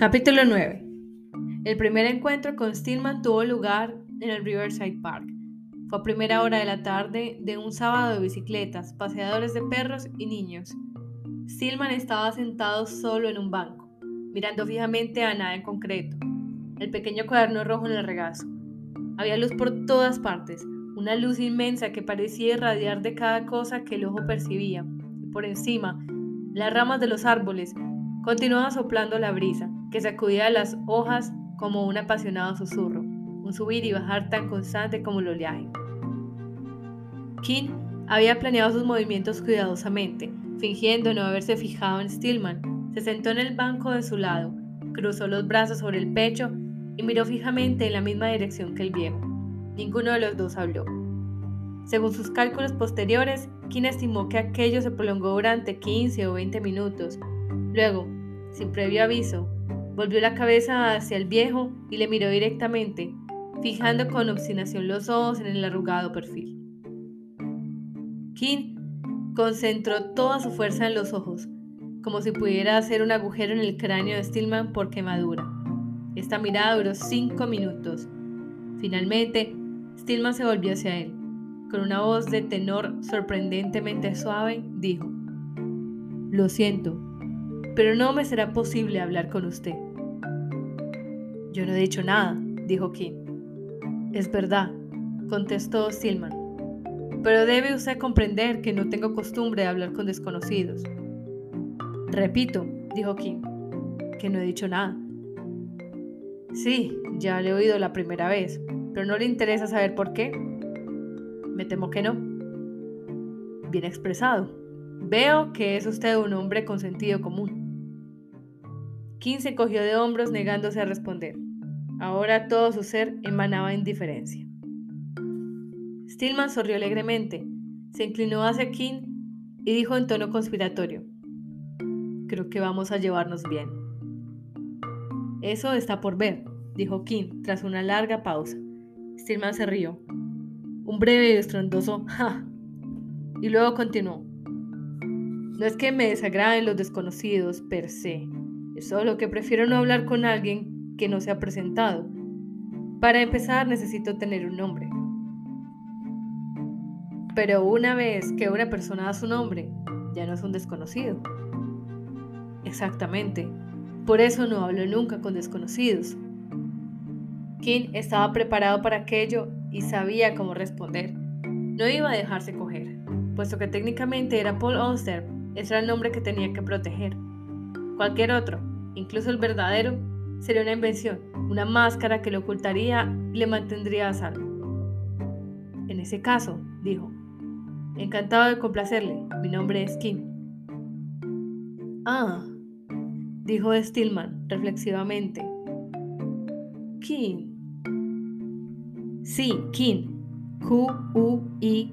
Capítulo 9. El primer encuentro con Stillman tuvo lugar en el Riverside Park. Fue a primera hora de la tarde de un sábado de bicicletas, paseadores de perros y niños. Stillman estaba sentado solo en un banco, mirando fijamente a nada en concreto, el pequeño cuaderno rojo en el regazo. Había luz por todas partes, una luz inmensa que parecía irradiar de cada cosa que el ojo percibía, y por encima, las ramas de los árboles continuaban soplando la brisa, que sacudía las hojas como un apasionado susurro, un subir y bajar tan constante como el oleaje. King había planeado sus movimientos cuidadosamente, fingiendo no haberse fijado en Stillman. Se sentó en el banco de su lado, cruzó los brazos sobre el pecho y miró fijamente en la misma dirección que el viejo. Ninguno de los dos habló. Según sus cálculos posteriores, King estimó que aquello se prolongó durante 15 o 20 minutos. Luego, sin previo aviso, Volvió la cabeza hacia el viejo y le miró directamente, fijando con obstinación los ojos en el arrugado perfil. King concentró toda su fuerza en los ojos, como si pudiera hacer un agujero en el cráneo de Stillman por quemadura. Esta mirada duró cinco minutos. Finalmente, Stillman se volvió hacia él. Con una voz de tenor sorprendentemente suave, dijo, Lo siento, pero no me será posible hablar con usted. Yo no he dicho nada, dijo Kim. Es verdad, contestó Stillman. Pero debe usted comprender que no tengo costumbre de hablar con desconocidos. Repito, dijo Kim, que no he dicho nada. Sí, ya le he oído la primera vez, pero no le interesa saber por qué. Me temo que no. Bien expresado. Veo que es usted un hombre con sentido común. Kim se cogió de hombros negándose a responder. Ahora todo su ser emanaba indiferencia. Stillman sonrió alegremente, se inclinó hacia Kim y dijo en tono conspiratorio, Creo que vamos a llevarnos bien. Eso está por ver, dijo Kim tras una larga pausa. Stillman se rió. Un breve y estrondoso ja. Y luego continuó. No es que me desagraden los desconocidos per se, Solo que prefiero no hablar con alguien que no se ha presentado. Para empezar necesito tener un nombre. Pero una vez que una persona da su nombre, ya no es un desconocido. Exactamente. Por eso no hablo nunca con desconocidos. King estaba preparado para aquello y sabía cómo responder. No iba a dejarse coger, puesto que técnicamente era Paul Oster, ese era el nombre que tenía que proteger. Cualquier otro, incluso el verdadero, sería una invención, una máscara que lo ocultaría y le mantendría a salvo. En ese caso, dijo, encantado de complacerle, mi nombre es Kim. Ah, dijo Stillman reflexivamente. Kim. Sí, Kim. Q-U-I-N-N.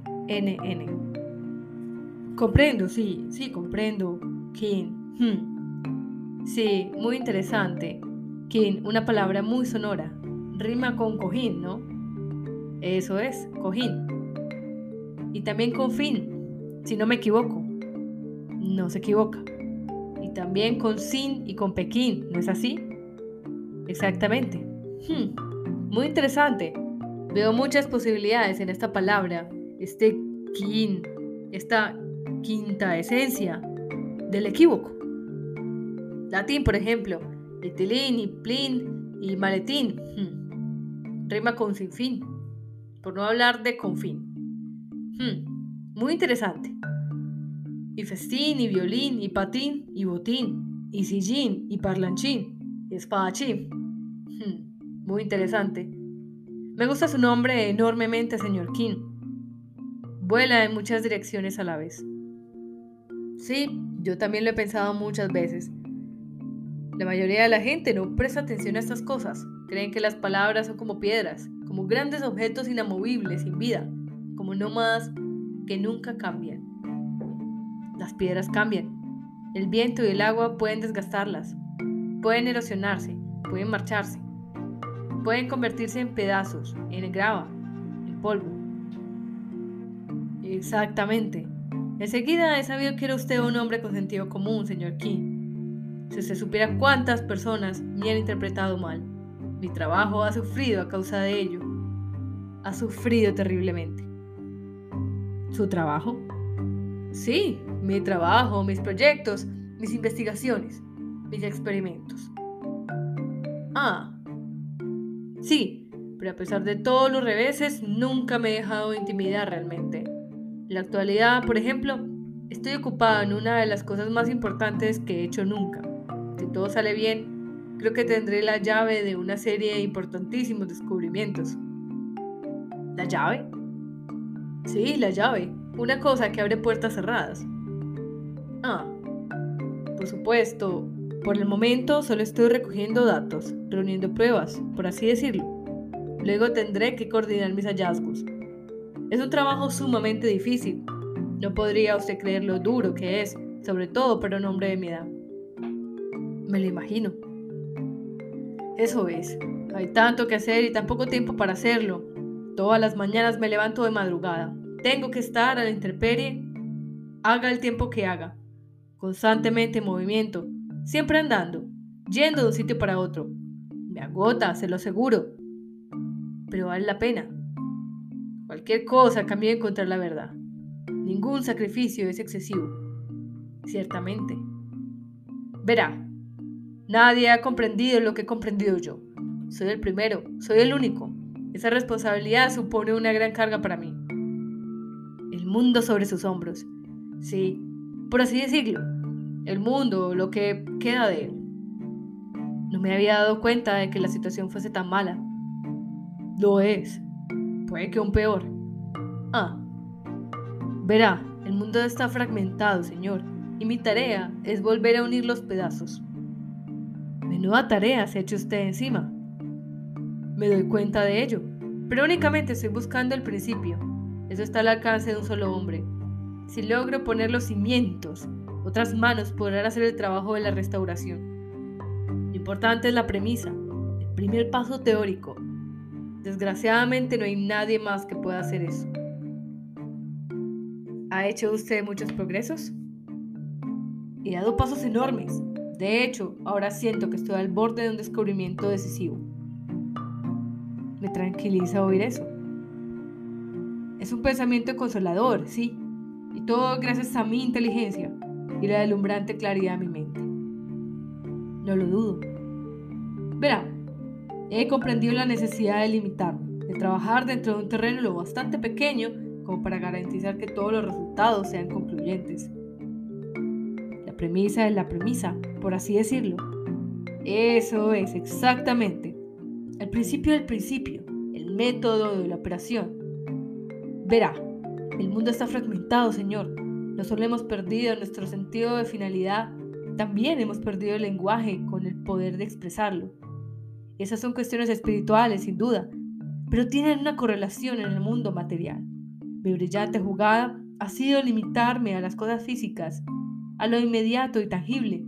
Comprendo, sí, sí, comprendo. Kim. Hmm. Sí, muy interesante. Kin, una palabra muy sonora. Rima con cojín, ¿no? Eso es, cojín. Y también con fin, si no me equivoco. No se equivoca. Y también con sin y con Pekín, ¿no es así? Exactamente. Hmm, muy interesante. Veo muchas posibilidades en esta palabra, este kin, esta quinta esencia del equívoco. Latín, por ejemplo, etilín y plin y maletín. Hmm. Rima con sin fin, por no hablar de confín. Hmm. Muy interesante. Y festín, y violín, y patín, y botín, y sillín, y parlanchín, y espadachín. Hmm. Muy interesante. Me gusta su nombre enormemente, señor King. Vuela en muchas direcciones a la vez. Sí, yo también lo he pensado muchas veces. La mayoría de la gente no presta atención a estas cosas. Creen que las palabras son como piedras, como grandes objetos inamovibles, sin vida, como nómadas que nunca cambian. Las piedras cambian. El viento y el agua pueden desgastarlas, pueden erosionarse, pueden marcharse, pueden convertirse en pedazos, en grava, en polvo. Exactamente. Enseguida he sabido que era usted un hombre con sentido común, señor King. Si usted supiera cuántas personas me han interpretado mal, mi trabajo ha sufrido a causa de ello. Ha sufrido terriblemente. ¿Su trabajo? Sí, mi trabajo, mis proyectos, mis investigaciones, mis experimentos. Ah, sí, pero a pesar de todos los reveses, nunca me he dejado intimidar realmente. En la actualidad, por ejemplo, estoy ocupado en una de las cosas más importantes que he hecho nunca. Si todo sale bien, creo que tendré la llave de una serie de importantísimos descubrimientos. ¿La llave? Sí, la llave. Una cosa que abre puertas cerradas. Ah, por supuesto, por el momento solo estoy recogiendo datos, reuniendo pruebas, por así decirlo. Luego tendré que coordinar mis hallazgos. Es un trabajo sumamente difícil. No podría usted creer lo duro que es, sobre todo para un hombre de mi edad. Me lo imagino. Eso es. Hay tanto que hacer y tan poco tiempo para hacerlo. Todas las mañanas me levanto de madrugada. Tengo que estar a la intemperie, haga el tiempo que haga. Constantemente en movimiento, siempre andando, yendo de un sitio para otro. Me agota, se lo aseguro. Pero vale la pena. Cualquier cosa cambia de encontrar la verdad. Ningún sacrificio es excesivo. Ciertamente. Verá, nadie ha comprendido lo que he comprendido yo. Soy el primero, soy el único. Esa responsabilidad supone una gran carga para mí. El mundo sobre sus hombros. Sí, por así decirlo. El mundo, lo que queda de él. No me había dado cuenta de que la situación fuese tan mala. Lo es. Puede que aún peor. Ah. Verá, el mundo está fragmentado, señor, y mi tarea es volver a unir los pedazos. Menuda tarea se ha hecho usted encima. Me doy cuenta de ello, pero únicamente estoy buscando el principio. Eso está al alcance de un solo hombre. Si logro poner los cimientos, otras manos podrán hacer el trabajo de la restauración. Lo importante es la premisa, el primer paso teórico, Desgraciadamente no hay nadie más que pueda hacer eso. ¿Ha hecho usted muchos progresos? He dado pasos enormes. De hecho, ahora siento que estoy al borde de un descubrimiento decisivo. Me tranquiliza oír eso. Es un pensamiento consolador, sí, y todo gracias a mi inteligencia y la delumbrante claridad de mi mente. No lo dudo. Verá, He comprendido la necesidad de limitarme, de trabajar dentro de un terreno lo bastante pequeño como para garantizar que todos los resultados sean concluyentes. La premisa es la premisa, por así decirlo. Eso es exactamente el principio del principio, el método de la operación. Verá, el mundo está fragmentado, Señor. No solo hemos perdido nuestro sentido de finalidad, también hemos perdido el lenguaje con el poder de expresarlo. Esas son cuestiones espirituales, sin duda, pero tienen una correlación en el mundo material. Mi brillante jugada ha sido limitarme a las cosas físicas, a lo inmediato y tangible.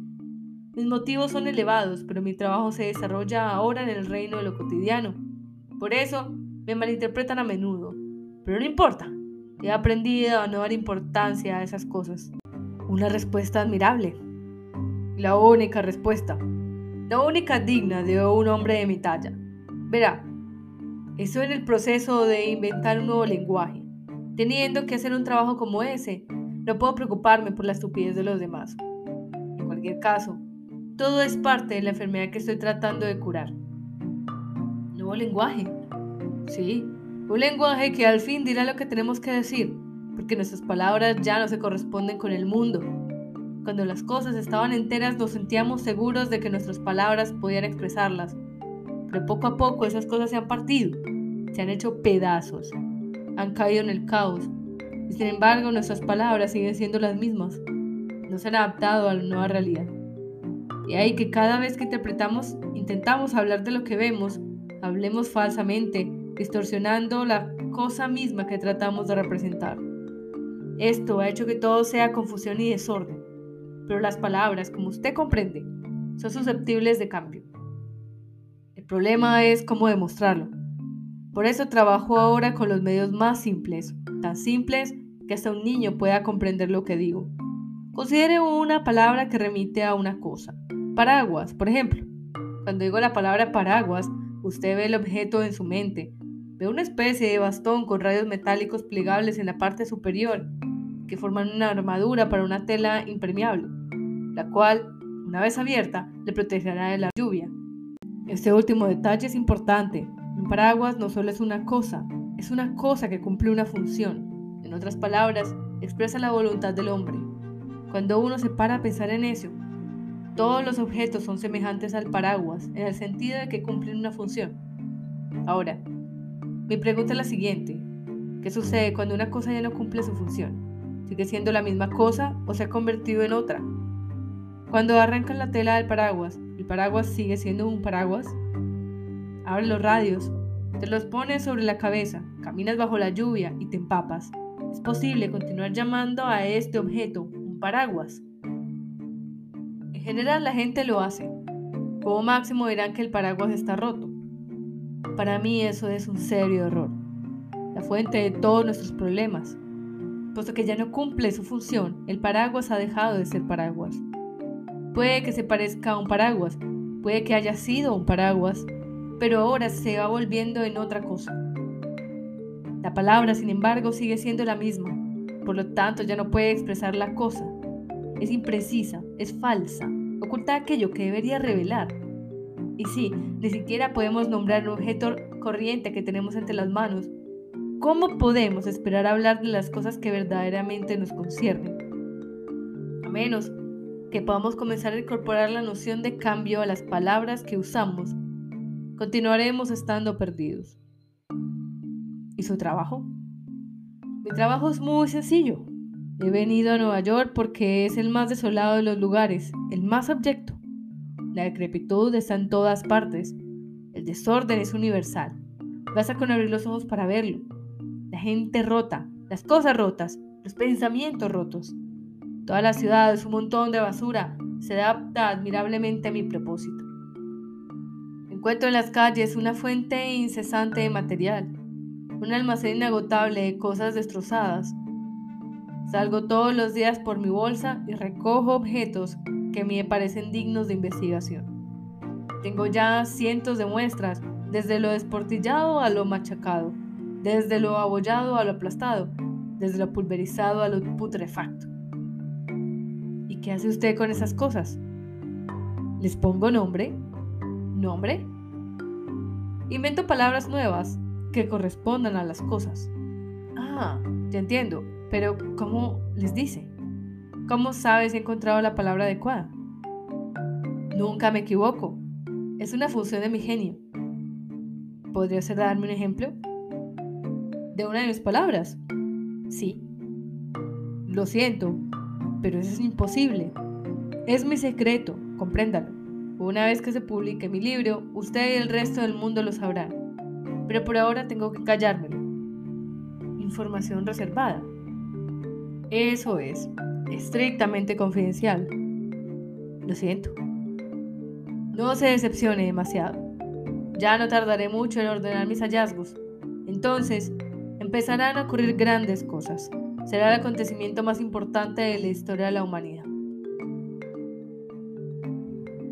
Mis motivos son elevados, pero mi trabajo se desarrolla ahora en el reino de lo cotidiano. Por eso me malinterpretan a menudo, pero no importa. He aprendido a no dar importancia a esas cosas. Una respuesta admirable. La única respuesta la única digna de un hombre de mi talla. Verá, estoy en el proceso de inventar un nuevo lenguaje. Teniendo que hacer un trabajo como ese, no puedo preocuparme por la estupidez de los demás. En cualquier caso, todo es parte de la enfermedad que estoy tratando de curar. Nuevo lenguaje. Sí, un lenguaje que al fin dirá lo que tenemos que decir, porque nuestras palabras ya no se corresponden con el mundo cuando las cosas estaban enteras nos sentíamos seguros de que nuestras palabras podían expresarlas. Pero poco a poco esas cosas se han partido, se han hecho pedazos, han caído en el caos. Y sin embargo nuestras palabras siguen siendo las mismas. No se han adaptado a la nueva realidad. Y ahí que cada vez que interpretamos, intentamos hablar de lo que vemos, hablemos falsamente, distorsionando la cosa misma que tratamos de representar. Esto ha hecho que todo sea confusión y desorden pero las palabras, como usted comprende, son susceptibles de cambio. El problema es cómo demostrarlo. Por eso trabajo ahora con los medios más simples, tan simples que hasta un niño pueda comprender lo que digo. Considere una palabra que remite a una cosa. Paraguas, por ejemplo. Cuando digo la palabra paraguas, usted ve el objeto en su mente. Ve una especie de bastón con rayos metálicos plegables en la parte superior, que forman una armadura para una tela impermeable, la cual, una vez abierta, le protegerá de la lluvia. Este último detalle es importante. Un paraguas no solo es una cosa, es una cosa que cumple una función. En otras palabras, expresa la voluntad del hombre. Cuando uno se para a pensar en eso, todos los objetos son semejantes al paraguas en el sentido de que cumplen una función. Ahora, mi pregunta es la siguiente. ¿Qué sucede cuando una cosa ya no cumple su función? ¿Sigue siendo la misma cosa o se ha convertido en otra? Cuando arrancan la tela del paraguas, ¿el paraguas sigue siendo un paraguas? Abre los radios, te los pones sobre la cabeza, caminas bajo la lluvia y te empapas. Es posible continuar llamando a este objeto un paraguas. En general la gente lo hace. Como máximo dirán que el paraguas está roto. Para mí eso es un serio error. La fuente de todos nuestros problemas. Puesto que ya no cumple su función, el paraguas ha dejado de ser paraguas. Puede que se parezca a un paraguas, puede que haya sido un paraguas, pero ahora se va volviendo en otra cosa. La palabra, sin embargo, sigue siendo la misma, por lo tanto ya no puede expresar la cosa. Es imprecisa, es falsa, oculta aquello que debería revelar. Y sí, ni siquiera podemos nombrar un objeto corriente que tenemos entre las manos. ¿Cómo podemos esperar hablar de las cosas que verdaderamente nos conciernen? A menos que podamos comenzar a incorporar la noción de cambio a las palabras que usamos, continuaremos estando perdidos. ¿Y su trabajo? Mi trabajo es muy sencillo. He venido a Nueva York porque es el más desolado de los lugares, el más abyecto. La decrepitud está en todas partes. El desorden es universal. Basta con abrir los ojos para verlo. La gente rota, las cosas rotas, los pensamientos rotos. Toda la ciudad es un montón de basura. Se adapta admirablemente a mi propósito. Encuentro en las calles una fuente incesante de material, un almacén inagotable de cosas destrozadas. Salgo todos los días por mi bolsa y recojo objetos que me parecen dignos de investigación. Tengo ya cientos de muestras, desde lo desportillado a lo machacado, desde lo abollado a lo aplastado, desde lo pulverizado a lo putrefacto. ¿Qué hace usted con esas cosas? ¿Les pongo nombre? ¿Nombre? Invento palabras nuevas que correspondan a las cosas. Ah, ya entiendo, pero ¿cómo les dice? ¿Cómo sabe si he encontrado la palabra adecuada? Nunca me equivoco. Es una función de mi genio. ¿Podría usted darme un ejemplo? ¿De una de mis palabras? Sí. Lo siento, pero eso es imposible. Es mi secreto, compréndalo. Una vez que se publique mi libro, usted y el resto del mundo lo sabrán. Pero por ahora tengo que callármelo. Información reservada. Eso es, estrictamente confidencial. Lo siento. No se decepcione demasiado. Ya no tardaré mucho en ordenar mis hallazgos. Entonces, empezarán a ocurrir grandes cosas será el acontecimiento más importante de la historia de la humanidad.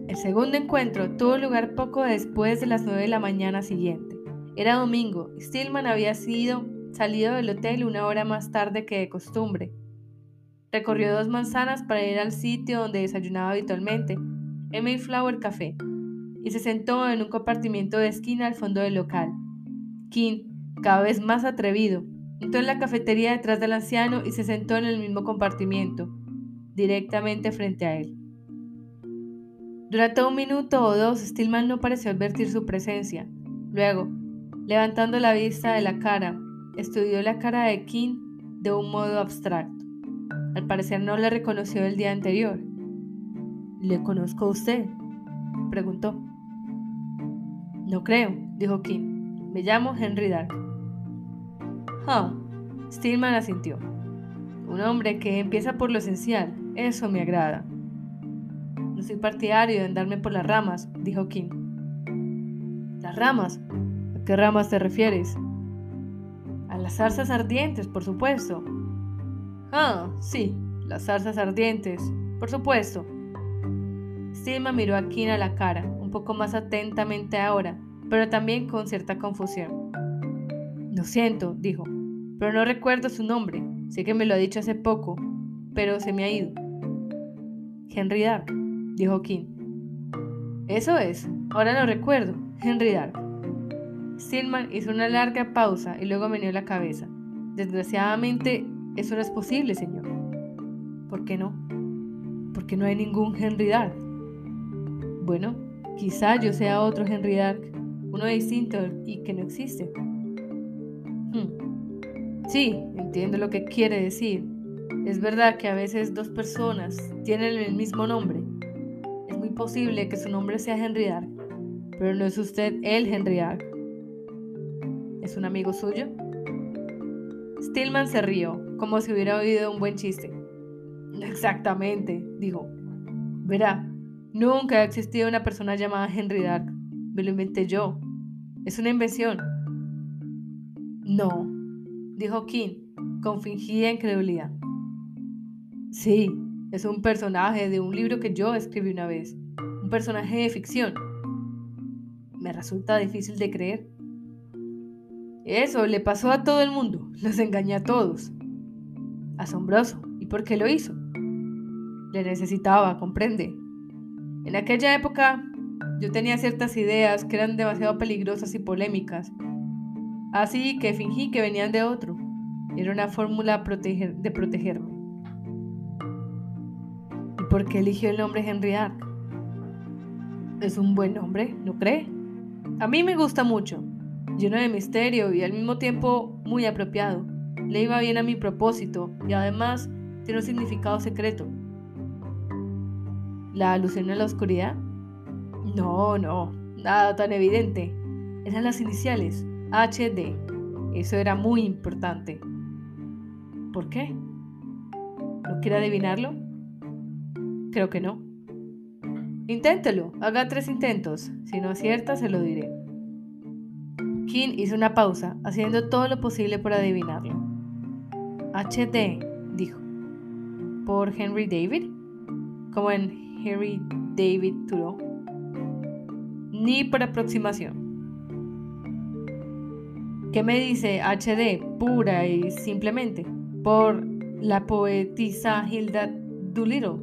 El segundo encuentro tuvo lugar poco después de las 9 de la mañana siguiente. Era domingo Stillman había sido salido del hotel una hora más tarde que de costumbre. Recorrió dos manzanas para ir al sitio donde desayunaba habitualmente, el Mayflower Café, y se sentó en un compartimiento de esquina al fondo del local. King, cada vez más atrevido, Entró en la cafetería detrás del anciano y se sentó en el mismo compartimiento, directamente frente a él. Durante un minuto o dos, Stillman no pareció advertir su presencia. Luego, levantando la vista de la cara, estudió la cara de King de un modo abstracto. Al parecer no le reconoció el día anterior. ¿Le conozco a usted? preguntó. No creo, dijo King. Me llamo Henry Dark. Ah, Stillman asintió. Un hombre que empieza por lo esencial, eso me agrada. No soy partidario de andarme por las ramas, dijo King. ¿Las ramas? ¿A qué ramas te refieres? A las zarzas ardientes, por supuesto. Ah, sí, las zarzas ardientes, por supuesto. Stillman miró a Keen a la cara, un poco más atentamente ahora, pero también con cierta confusión. Lo siento, dijo, pero no recuerdo su nombre. Sé que me lo ha dicho hace poco, pero se me ha ido. Henry Dark, dijo King. Eso es, ahora lo recuerdo, Henry Dark. Stillman hizo una larga pausa y luego meneó la cabeza. Desgraciadamente, eso no es posible, señor. ¿Por qué no? Porque no hay ningún Henry Dark. Bueno, quizá yo sea otro Henry Dark, uno distinto y que no existe. Hmm. Sí, entiendo lo que quiere decir. Es verdad que a veces dos personas tienen el mismo nombre. Es muy posible que su nombre sea Henry Dark, pero no es usted el Henry Dark. ¿Es un amigo suyo? Stillman se rió, como si hubiera oído un buen chiste. Exactamente, dijo. Verá, nunca ha existido una persona llamada Henry Dark. Me lo inventé yo. Es una invención. No, dijo King, con fingida incredulidad. Sí, es un personaje de un libro que yo escribí una vez, un personaje de ficción. Me resulta difícil de creer. Eso le pasó a todo el mundo, los engañé a todos. Asombroso. ¿Y por qué lo hizo? Le necesitaba, comprende. En aquella época yo tenía ciertas ideas que eran demasiado peligrosas y polémicas, así que fingí que venían de otro. Era una fórmula de protegerme. ¿Y por qué eligió el nombre Henry Ark? Es un buen nombre, ¿no cree? A mí me gusta mucho, lleno de misterio y al mismo tiempo muy apropiado. Le iba bien a mi propósito y además tiene un significado secreto. ¿La alusión a la oscuridad? No, no, nada tan evidente. Eran las iniciales, HD. Eso era muy importante. ¿Por qué? ¿No quiere adivinarlo? Creo que no. Inténtelo, haga tres intentos. Si no acierta, se lo diré. Hizo una pausa, haciendo todo lo posible por adivinarlo. HD, dijo. ¿Por Henry David? Como en Henry David Thoreau. Ni por aproximación. ¿Qué me dice HD pura y simplemente? Por la poetisa Hilda Doolittle.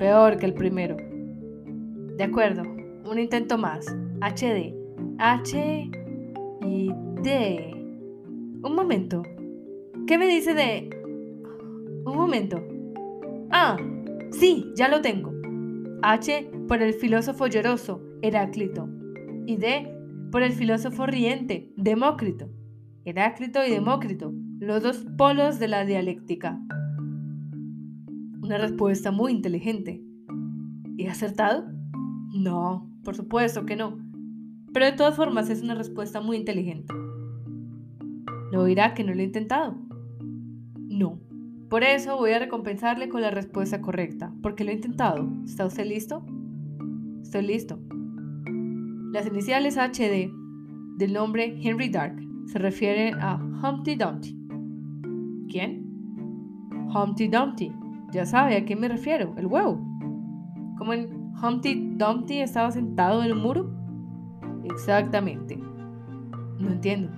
Peor que el primero. De acuerdo, un intento más. HD. H y D. Un momento. ¿Qué me dice de... Un momento. Ah, sí, ya lo tengo. H por el filósofo lloroso, Heráclito. Y D por el filósofo riente, Demócrito. Heráclito y Demócrito, los dos polos de la dialéctica. Una respuesta muy inteligente. ¿He acertado? No, por supuesto que no. Pero de todas formas es una respuesta muy inteligente. ¿No dirá que no lo he intentado? No. Por eso voy a recompensarle con la respuesta correcta, porque lo he intentado. ¿Está usted listo? Estoy listo. Las iniciales HD del nombre Henry Dark se refieren a Humpty Dumpty. ¿Quién? Humpty Dumpty. Ya sabe a quién me refiero, el huevo. Como en Humpty Dumpty estaba sentado en un muro. Exactamente. No entiendo.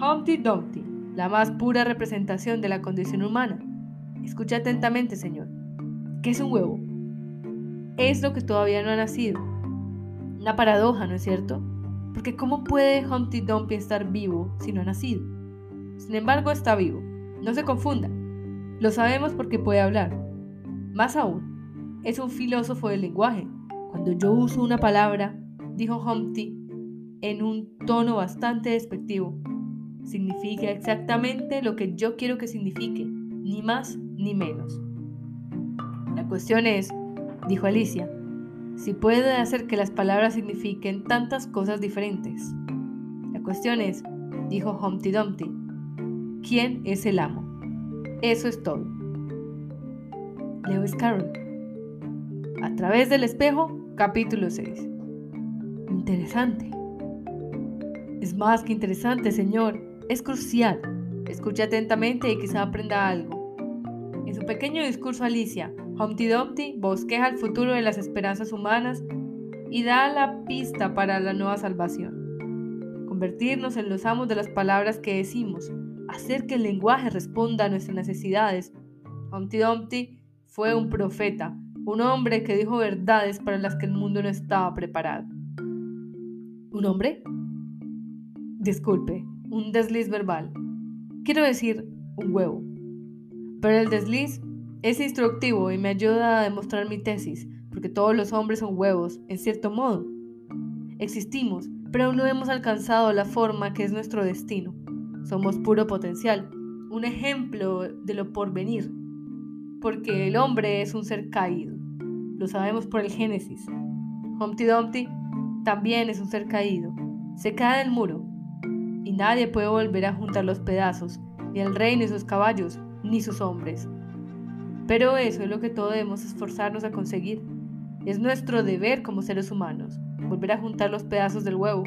Humpty Dumpty, la más pura representación de la condición humana. Escucha atentamente, señor. ¿Qué es un huevo? Es lo que todavía no ha nacido. Una paradoja, ¿no es cierto? Porque ¿cómo puede Humpty Dumpty estar vivo si no ha nacido? Sin embargo, está vivo. No se confunda. Lo sabemos porque puede hablar. Más aún, es un filósofo del lenguaje. Cuando yo uso una palabra, dijo Humpty en un tono bastante despectivo, significa exactamente lo que yo quiero que signifique, ni más ni menos. La cuestión es, dijo Alicia, si puede hacer que las palabras signifiquen tantas cosas diferentes. La cuestión es, dijo Humpty Dumpty, ¿quién es el amo? Eso es todo. Lewis Carroll. A través del espejo, capítulo 6. Interesante. Es más que interesante, señor. Es crucial. Escuche atentamente y quizá aprenda algo. En su pequeño discurso Alicia, Humpty Dumpty bosqueja el futuro de las esperanzas humanas y da la pista para la nueva salvación. Convertirnos en los amos de las palabras que decimos, hacer que el lenguaje responda a nuestras necesidades. Humpty Dumpty fue un profeta, un hombre que dijo verdades para las que el mundo no estaba preparado. ¿Un hombre? Disculpe, un desliz verbal. Quiero decir, un huevo. Pero el desliz es instructivo y me ayuda a demostrar mi tesis, porque todos los hombres son huevos, en cierto modo. Existimos, pero aún no hemos alcanzado la forma que es nuestro destino. Somos puro potencial, un ejemplo de lo porvenir, porque el hombre es un ser caído. Lo sabemos por el Génesis. Humpty Dumpty también es un ser caído. Se cae del muro, y nadie puede volver a juntar los pedazos, ni el rey, ni sus caballos, ni sus hombres. Pero eso es lo que todos debemos esforzarnos a conseguir. Es nuestro deber como seres humanos, volver a juntar los pedazos del huevo,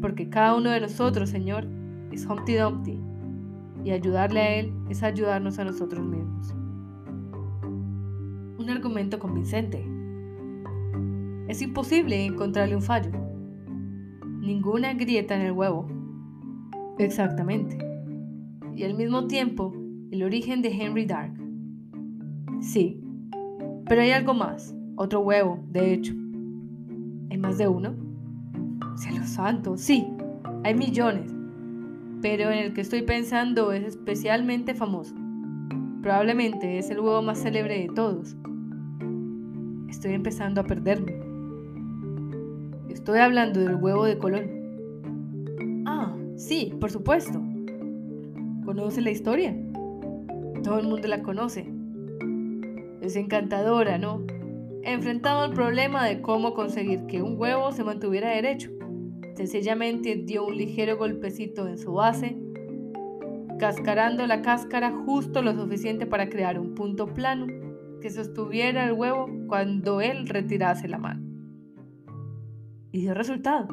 porque cada uno de nosotros, Señor, es Humpty Dumpty, y ayudarle a Él es ayudarnos a nosotros mismos. Un argumento convincente. Es imposible encontrarle un fallo. Ninguna grieta en el huevo, Exactamente. Y al mismo tiempo, el origen de Henry Dark. Sí, pero hay algo más, otro huevo, de hecho. ¿Hay más de uno? Cielo santo, sí, hay millones, pero en el que estoy pensando es especialmente famoso. Probablemente es el huevo más célebre de todos. Estoy empezando a perderme. Estoy hablando del huevo de Colón. Sí, por supuesto. ¿Conoce la historia? Todo el mundo la conoce. Es encantadora, ¿no? Enfrentado el problema de cómo conseguir que un huevo se mantuviera derecho. Sencillamente dio un ligero golpecito en su base, cascarando la cáscara justo lo suficiente para crear un punto plano que sostuviera el huevo cuando él retirase la mano. ¿Y dio resultado?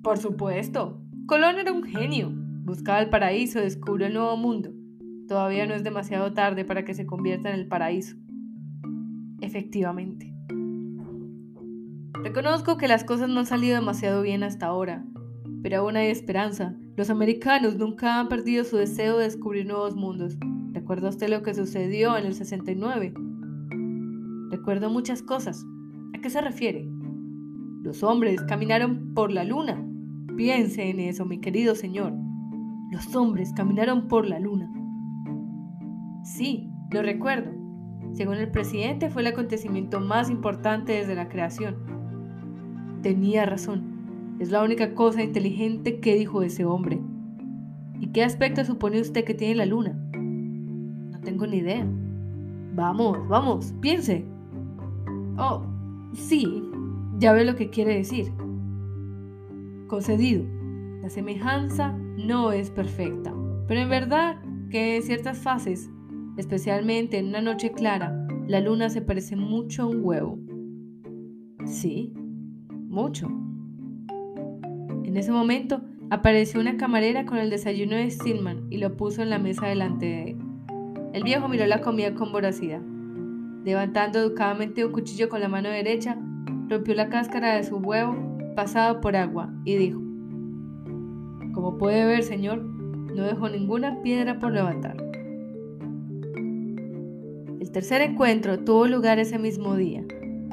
Por supuesto, Colón era un genio. Buscaba el paraíso, descubrió el nuevo mundo. Todavía no es demasiado tarde para que se convierta en el paraíso. Efectivamente. Reconozco que las cosas no han salido demasiado bien hasta ahora, pero aún hay esperanza. Los americanos nunca han perdido su deseo de descubrir nuevos mundos. ¿Recuerda usted lo que sucedió en el 69? Recuerdo muchas cosas. ¿A qué se refiere? Los hombres caminaron por la luna, Piense en eso, mi querido señor. Los hombres caminaron por la luna. Sí, lo recuerdo. Según el presidente fue el acontecimiento más importante desde la creación. Tenía razón. Es la única cosa inteligente que dijo ese hombre. ¿Y qué aspecto supone usted que tiene la luna? No tengo ni idea. Vamos, vamos, piense. Oh, sí, ya ve lo que quiere decir concedido. La semejanza no es perfecta, pero en verdad que en ciertas fases, especialmente en una noche clara, la luna se parece mucho a un huevo. Sí, mucho. En ese momento apareció una camarera con el desayuno de Stillman y lo puso en la mesa delante de él. El viejo miró la comida con voracidad. Levantando educadamente un cuchillo con la mano derecha, rompió la cáscara de su huevo pasado por agua, y dijo, Como puede ver, señor, no dejó ninguna piedra por levantar. El tercer encuentro tuvo lugar ese mismo día.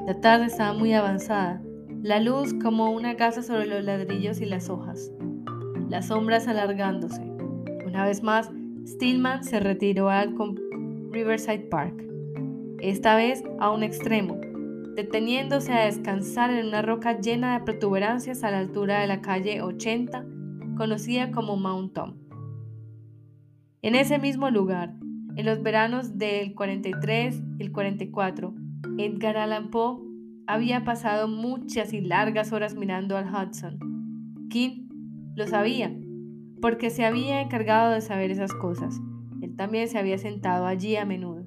La tarde estaba muy avanzada, la luz como una casa sobre los ladrillos y las hojas, las sombras alargándose. Una vez más, Stillman se retiró al Riverside Park, esta vez a un extremo, deteniéndose a descansar en una roca llena de protuberancias a la altura de la calle 80, conocida como Mount Tom. En ese mismo lugar, en los veranos del 43 y el 44, Edgar Allan Poe había pasado muchas y largas horas mirando al Hudson. King lo sabía, porque se había encargado de saber esas cosas. Él también se había sentado allí a menudo.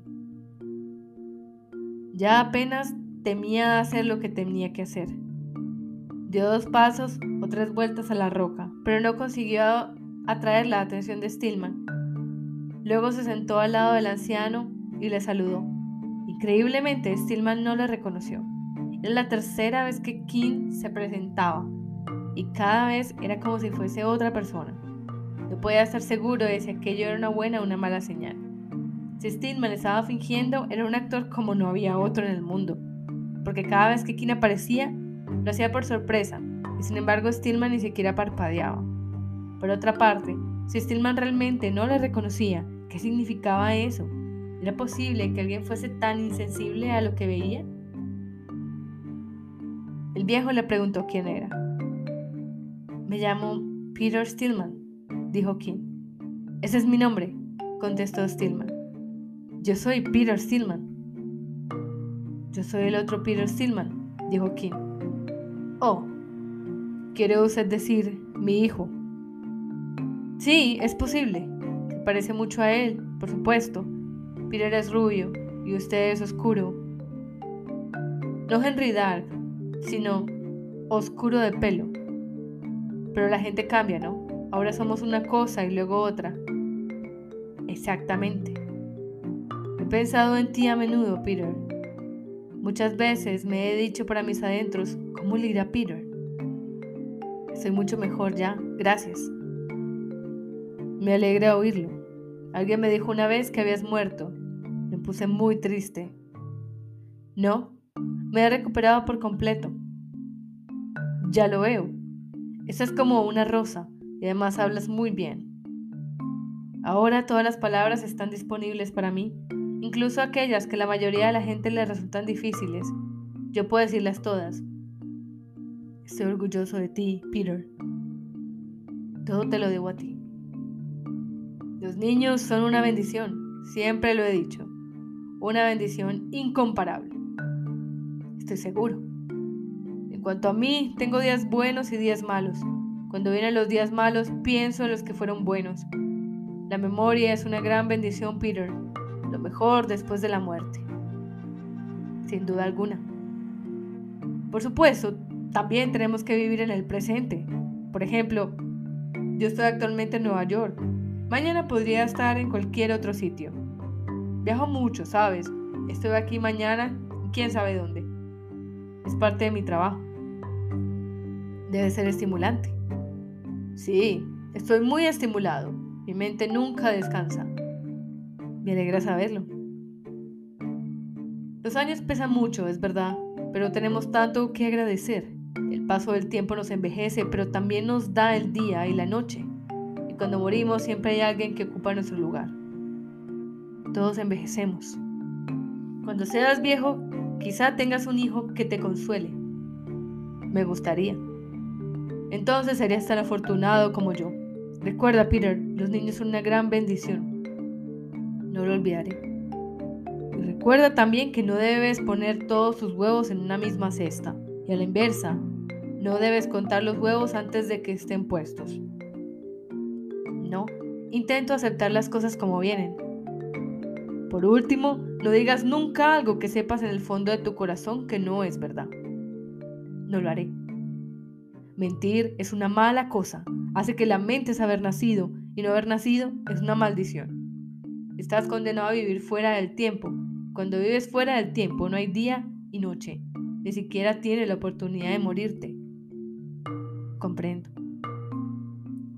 Ya apenas temía hacer lo que tenía que hacer. Dio dos pasos o tres vueltas a la roca, pero no consiguió atraer la atención de Stillman, Luego se sentó al lado del anciano y le saludó. Increíblemente, Stillman no le reconoció. Era la tercera vez que King se presentaba y cada vez era como si fuese otra persona. No podía estar seguro de si aquello era una buena o una mala señal. Si Stillman estaba fingiendo, era un actor como no había otro en el mundo, porque cada vez que King aparecía, lo hacía por sorpresa, y sin embargo Stillman ni siquiera parpadeaba. Por otra parte, si Stillman realmente no le reconocía, ¿qué significaba eso? ¿Era posible que alguien fuese tan insensible a lo que veía? El viejo le preguntó quién era. Me llamo Peter Stillman, dijo King. Ese es mi nombre, contestó Stillman. Yo soy Peter Stillman. Yo soy el otro Peter Stillman, dijo King. Oh, ¿quiere usted decir mi hijo? Sí, es posible. Se parece mucho a él, por supuesto. Peter es rubio y usted es oscuro. No Henry Dark, sino oscuro de pelo. Pero la gente cambia, ¿no? Ahora somos una cosa y luego otra. Exactamente. He pensado en ti a menudo, Peter. Muchas veces me he dicho para mis adentros, ¿cómo le irá Peter? Soy mucho mejor ya, gracias. Me alegra oírlo. Alguien me dijo una vez que habías muerto. Me puse muy triste. No, me he recuperado por completo. Ya lo veo. Es como una rosa y además hablas muy bien. Ahora todas las palabras están disponibles para mí, incluso aquellas que la mayoría de la gente le resultan difíciles. Yo puedo decirlas todas. Estoy orgulloso de ti, Peter. Todo te lo debo a ti. Los niños son una bendición, siempre lo he dicho. Una bendición incomparable. Estoy seguro. En cuanto a mí, tengo días buenos y días malos. Cuando vienen los días malos, pienso en los que fueron buenos. La memoria es una gran bendición, Peter. Lo mejor después de la muerte. Sin duda alguna. Por supuesto, también tenemos que vivir en el presente. Por ejemplo, yo estoy actualmente en Nueva York Mañana podría estar en cualquier otro sitio. Viajo mucho, ¿sabes? Estoy aquí mañana quién sabe dónde. Es parte de mi trabajo. Debe ser estimulante. Sí, estoy muy estimulado. Mi mente nunca descansa. Me alegra saberlo. Los años pesan mucho, es verdad, pero tenemos tanto que agradecer. El paso del tiempo nos envejece, pero también nos da el día y la noche cuando morimos siempre hay alguien que ocupa nuestro lugar. Todos envejecemos. Cuando seas viejo, quizá tengas un hijo que te consuele. Me gustaría. Entonces serías tan afortunado como yo. Recuerda, Peter, los niños son una gran bendición. No lo olvidaré. Y recuerda también que no debes poner todos tus huevos en una misma cesta. Y a la inversa, no debes contar los huevos antes de que estén puestos. No, intento aceptar las cosas como vienen. Por último, no digas nunca algo que sepas en el fondo de tu corazón que no es verdad. No lo haré. Mentir es una mala cosa. Hace que lamentes haber nacido y no haber nacido es una maldición. Estás condenado a vivir fuera del tiempo. Cuando vives fuera del tiempo no hay día y noche. Ni siquiera tienes la oportunidad de morirte. Comprendo.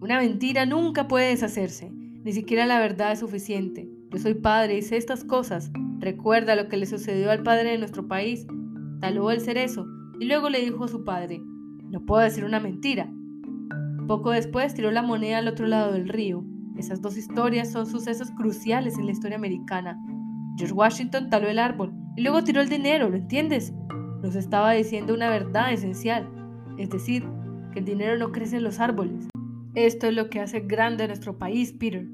Una mentira nunca puede deshacerse, ni siquiera la verdad es suficiente. Yo soy padre y sé estas cosas. Recuerda lo que le sucedió al padre de nuestro país. Taló el cerezo y luego le dijo a su padre, no puedo decir una mentira. Poco después tiró la moneda al otro lado del río. Esas dos historias son sucesos cruciales en la historia americana. George Washington taló el árbol y luego tiró el dinero, ¿lo entiendes? Nos estaba diciendo una verdad esencial, es decir, que el dinero no crece en los árboles. Esto es lo que hace grande a nuestro país, Peter.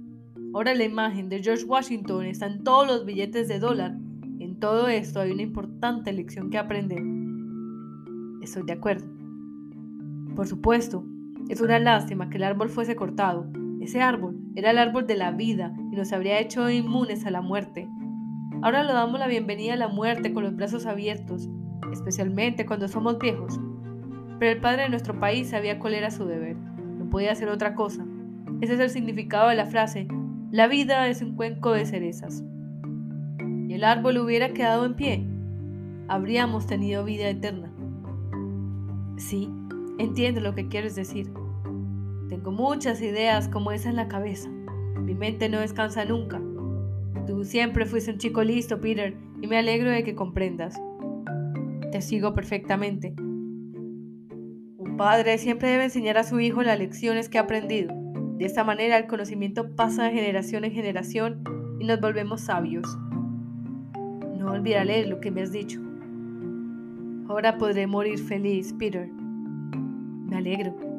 Ahora la imagen de George Washington está en todos los billetes de dólar. En todo esto hay una importante lección que aprender. Estoy de acuerdo. Por supuesto, es una lástima que el árbol fuese cortado. Ese árbol era el árbol de la vida y nos habría hecho inmunes a la muerte. Ahora le damos la bienvenida a la muerte con los brazos abiertos, especialmente cuando somos viejos. Pero el padre de nuestro país sabía cuál era su deber podía hacer otra cosa. Ese es el significado de la frase, La vida es un cuenco de cerezas. Y el árbol hubiera quedado en pie. Habríamos tenido vida eterna. Sí, entiendo lo que quieres decir. Tengo muchas ideas como esa en la cabeza. Mi mente no descansa nunca. Tú siempre fuiste un chico listo, Peter, y me alegro de que comprendas. Te sigo perfectamente. Un padre siempre debe enseñar a su hijo las lecciones que ha aprendido. De esta manera el conocimiento pasa de generación en generación y nos volvemos sabios. No olvidaré lo que me has dicho. Ahora podré morir feliz, Peter. Me alegro.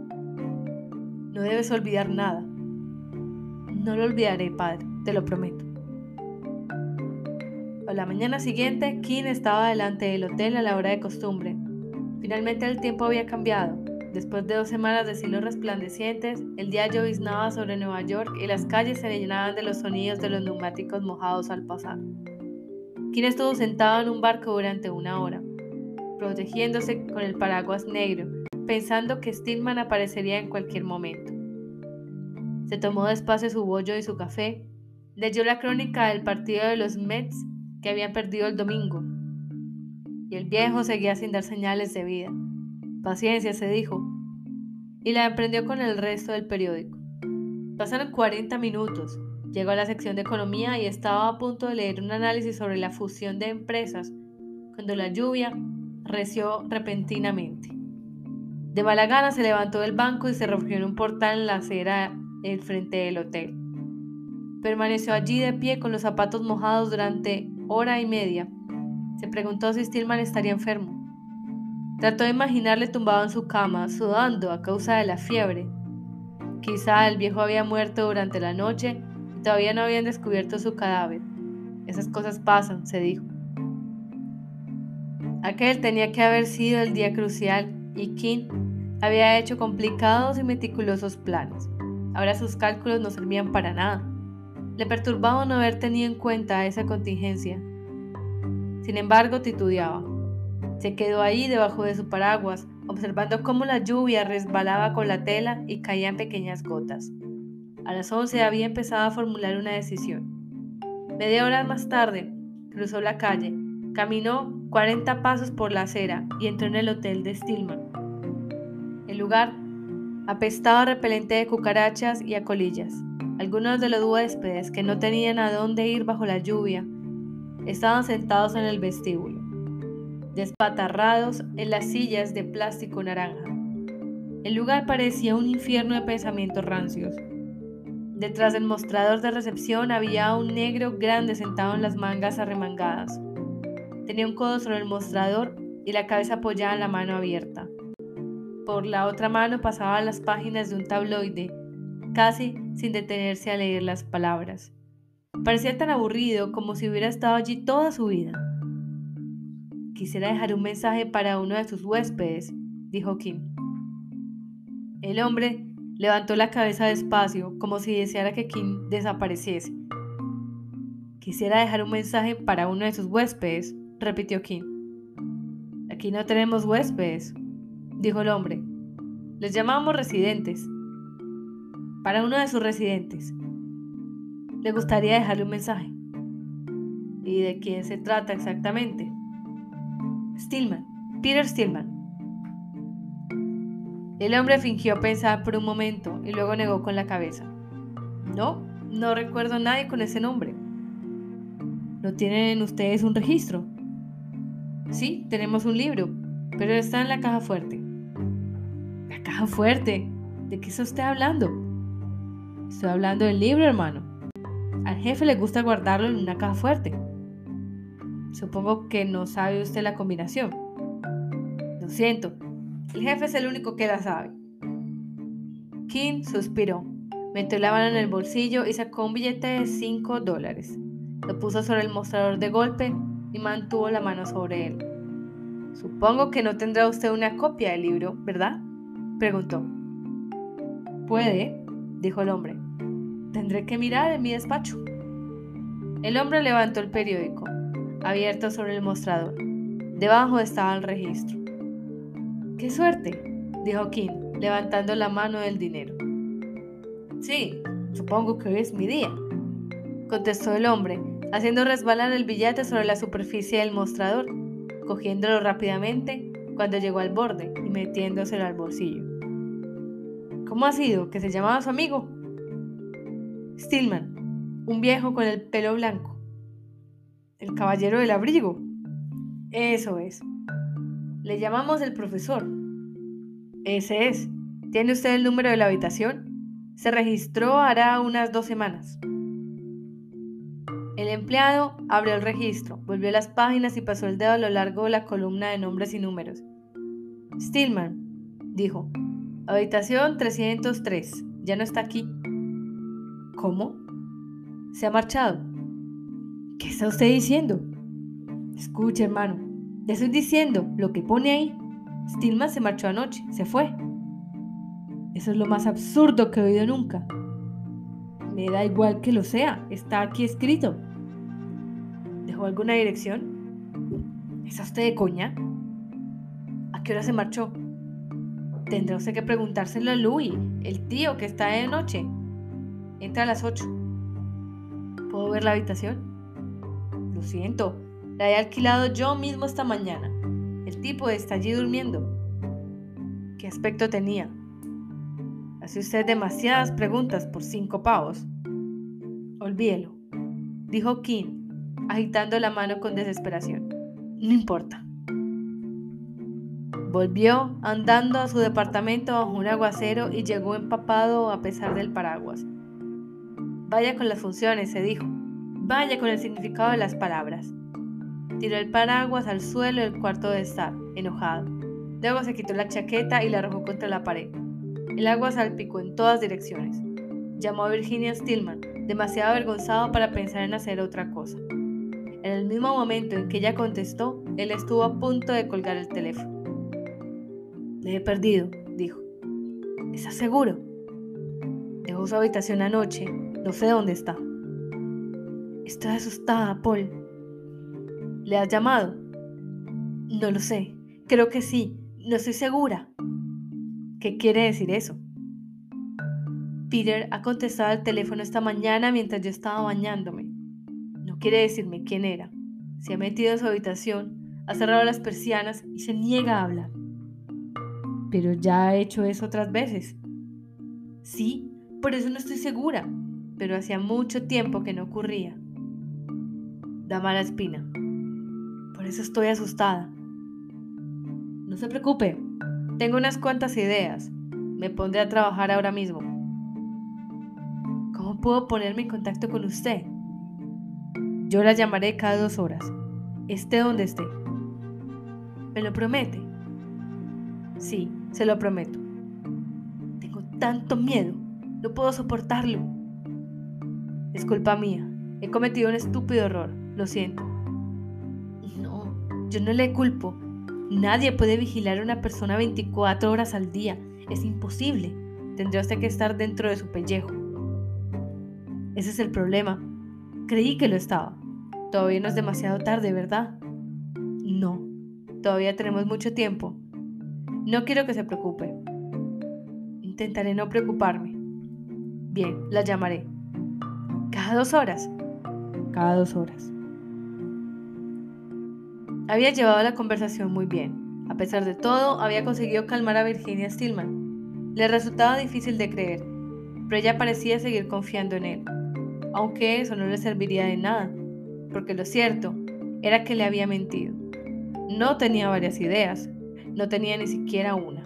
No debes olvidar nada. No lo olvidaré, padre, te lo prometo. A la mañana siguiente, King estaba delante del hotel a la hora de costumbre. Finalmente el tiempo había cambiado. Después de dos semanas de cielos resplandecientes, el día lloviznaba sobre Nueva York y las calles se llenaban de los sonidos de los neumáticos mojados al pasar. King estuvo sentado en un barco durante una hora, protegiéndose con el paraguas negro, pensando que Stillman aparecería en cualquier momento. Se tomó despacio su bollo y su café, leyó la crónica del partido de los Mets que habían perdido el domingo, y el viejo seguía sin dar señales de vida. Paciencia, se dijo, y la emprendió con el resto del periódico. Pasaron 40 minutos. Llegó a la sección de economía y estaba a punto de leer un análisis sobre la fusión de empresas cuando la lluvia reció repentinamente. De mala gana se levantó del banco y se refugió en un portal en la acera en frente del hotel. Permaneció allí de pie con los zapatos mojados durante hora y media. Se preguntó si Stillman estaría enfermo. Trató de imaginarle tumbado en su cama, sudando a causa de la fiebre. Quizá el viejo había muerto durante la noche y todavía no habían descubierto su cadáver. Esas cosas pasan, se dijo. Aquel tenía que haber sido el día crucial y King había hecho complicados y meticulosos planes. Ahora sus cálculos no servían para nada. Le perturbaba no haber tenido en cuenta esa contingencia. Sin embargo, titubeaba. Se quedó ahí debajo de su paraguas, observando cómo la lluvia resbalaba con la tela y caía en pequeñas gotas. A las 11 había empezado a formular una decisión. Media hora más tarde, cruzó la calle, caminó 40 pasos por la acera y entró en el hotel de Stillman. El lugar apestaba repelente de cucarachas y a colillas. Algunos de los huéspedes que no tenían a dónde ir bajo la lluvia estaban sentados en el vestíbulo despatarrados en las sillas de plástico naranja. El lugar parecía un infierno de pensamientos rancios. Detrás del mostrador de recepción había un negro grande sentado en las mangas arremangadas. Tenía un codo sobre el mostrador y la cabeza apoyada en la mano abierta. Por la otra mano pasaban las páginas de un tabloide, casi sin detenerse a leer las palabras. Parecía tan aburrido como si hubiera estado allí toda su vida. Quisiera dejar un mensaje para uno de sus huéspedes, dijo Kim. El hombre levantó la cabeza despacio, como si deseara que Kim desapareciese. Quisiera dejar un mensaje para uno de sus huéspedes, repitió Kim. Aquí no tenemos huéspedes, dijo el hombre. Les llamamos residentes. Para uno de sus residentes. Le gustaría dejarle un mensaje. ¿Y de quién se trata exactamente? Stillman, Peter Stillman. El hombre fingió pensar por un momento y luego negó con la cabeza. No, no recuerdo a nadie con ese nombre. ¿No tienen ustedes un registro? Sí, tenemos un libro, pero está en la caja fuerte. ¿La caja fuerte? ¿De qué está hablando? Estoy hablando del libro, hermano. Al jefe le gusta guardarlo en una caja fuerte. Supongo que no sabe usted la combinación. Lo siento, el jefe es el único que la sabe. King suspiró, metió la mano en el bolsillo y sacó un billete de 5 dólares. Lo puso sobre el mostrador de golpe y mantuvo la mano sobre él. Supongo que no tendrá usted una copia del libro, ¿verdad? preguntó. Puede, dijo el hombre. Tendré que mirar en mi despacho. El hombre levantó el periódico abierto sobre el mostrador. Debajo estaba el registro. ¡Qué suerte! dijo King, levantando la mano del dinero. Sí, supongo que hoy es mi día. contestó el hombre, haciendo resbalar el billete sobre la superficie del mostrador, cogiéndolo rápidamente cuando llegó al borde y metiéndoselo al bolsillo. ¿Cómo ha sido? ¿Que se llamaba su amigo? Stillman, un viejo con el pelo blanco. El caballero del abrigo. Eso es. Le llamamos el profesor. Ese es. ¿Tiene usted el número de la habitación? Se registró hará unas dos semanas. El empleado abrió el registro, volvió las páginas y pasó el dedo a lo largo de la columna de nombres y números. Stillman, dijo, habitación 303, ya no está aquí. ¿Cómo? Se ha marchado. ¿Qué está usted diciendo? Escuche, hermano, le estoy diciendo lo que pone ahí. Stillman se marchó anoche, se fue. Eso es lo más absurdo que he oído nunca. Me da igual que lo sea, está aquí escrito. ¿Dejó alguna dirección? ¿Es usted de coña? ¿A qué hora se marchó? Tendrá usted que preguntárselo a Louis, el tío que está de noche. Entra a las 8. ¿Puedo ver la habitación? Lo siento, la he alquilado yo mismo esta mañana. El tipo está allí durmiendo. ¿Qué aspecto tenía? Hace usted demasiadas preguntas por cinco pavos. Olvídelo, dijo King, agitando la mano con desesperación. No importa. Volvió andando a su departamento bajo un aguacero y llegó empapado a pesar del paraguas. Vaya con las funciones, se dijo. Vaya con el significado de las palabras. Tiró el paraguas al suelo del cuarto de estar, enojado. Luego se quitó la chaqueta y la arrojó contra la pared. El agua salpicó en todas direcciones. Llamó a Virginia Stillman, demasiado avergonzado para pensar en hacer otra cosa. En el mismo momento en que ella contestó, él estuvo a punto de colgar el teléfono. Le he perdido, dijo. ¿Estás seguro? Dejó su habitación anoche. No sé dónde está. Estoy asustada, Paul. ¿Le has llamado? No lo sé. Creo que sí. No estoy segura. ¿Qué quiere decir eso? Peter ha contestado al teléfono esta mañana mientras yo estaba bañándome. Quiere decirme quién era. Se ha metido en su habitación, ha cerrado las persianas y se niega a hablar. Pero ya ha hecho eso otras veces. Sí, por eso no estoy segura, pero hacía mucho tiempo que no ocurría. Da mala espina. Por eso estoy asustada. No se preocupe, tengo unas cuantas ideas. Me pondré a trabajar ahora mismo. ¿Cómo puedo ponerme en contacto con usted? Yo la llamaré cada dos horas, esté donde esté. ¿Me lo promete? Sí, se lo prometo. Tengo tanto miedo, no puedo soportarlo. Es culpa mía, he cometido un estúpido error, lo siento. No, yo no le culpo, Nadie puede vigilar a una persona 24 horas al día. Es imposible. Tendría usted que estar dentro de su pellejo. Ese es el problema. Creí que lo estaba. Todavía no es demasiado tarde, ¿verdad? No. Todavía tenemos mucho tiempo. No quiero que se preocupe. Intentaré no preocuparme. Bien, la llamaré. ¿Cada dos horas? Cada dos horas. Había llevado la conversación muy bien. A pesar de todo, había conseguido calmar a Virginia Stillman. Le resultaba difícil de creer, pero ella parecía seguir confiando en él, aunque eso no le serviría de nada, porque lo cierto era que le había mentido. No tenía varias ideas, no tenía ni siquiera una.